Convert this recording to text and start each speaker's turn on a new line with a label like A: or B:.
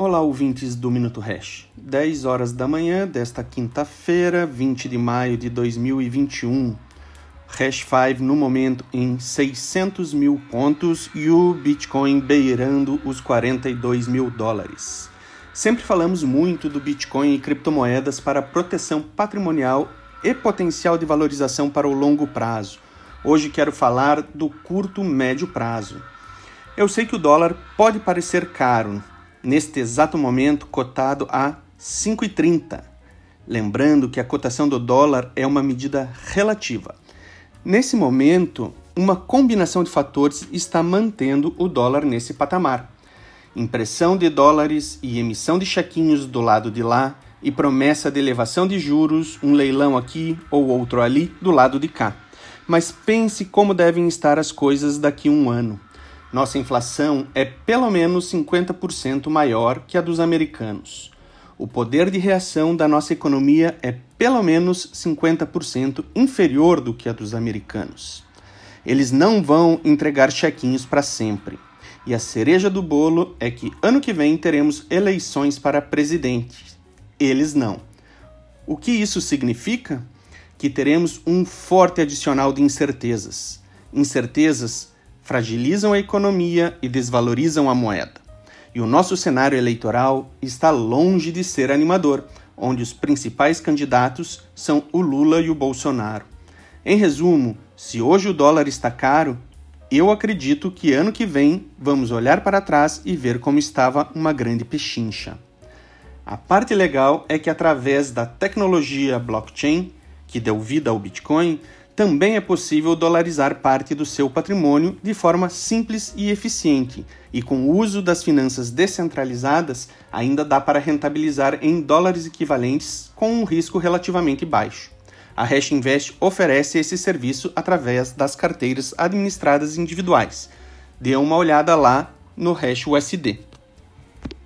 A: Olá, ouvintes do Minuto Hash. 10 horas da manhã desta quinta-feira, 20 de maio de 2021. Hash 5 no momento em 600 mil pontos e o Bitcoin beirando os 42 mil dólares. Sempre falamos muito do Bitcoin e criptomoedas para proteção patrimonial e potencial de valorização para o longo prazo. Hoje quero falar do curto médio prazo. Eu sei que o dólar pode parecer caro, neste exato momento cotado a 5,30. Lembrando que a cotação do dólar é uma medida relativa. Nesse momento, uma combinação de fatores está mantendo o dólar nesse patamar. Impressão de dólares e emissão de chequinhos do lado de lá, e promessa de elevação de juros, um leilão aqui ou outro ali do lado de cá. Mas pense como devem estar as coisas daqui a um ano. Nossa inflação é pelo menos 50% maior que a dos americanos. O poder de reação da nossa economia é pelo menos 50% inferior do que a dos americanos. Eles não vão entregar chequinhos para sempre. E a cereja do bolo é que ano que vem teremos eleições para presidente. Eles não. O que isso significa? Que teremos um forte adicional de incertezas. Incertezas fragilizam a economia e desvalorizam a moeda. E o nosso cenário eleitoral está longe de ser animador, onde os principais candidatos são o Lula e o Bolsonaro. Em resumo, se hoje o dólar está caro, eu acredito que ano que vem vamos olhar para trás e ver como estava uma grande pechincha. A parte legal é que através da tecnologia blockchain, que deu vida ao Bitcoin, também é possível dolarizar parte do seu patrimônio de forma simples e eficiente, e com o uso das finanças descentralizadas, ainda dá para rentabilizar em dólares equivalentes com um risco relativamente baixo. A Hash Invest oferece esse serviço através das carteiras administradas individuais. Dê uma olhada lá no Hash USD.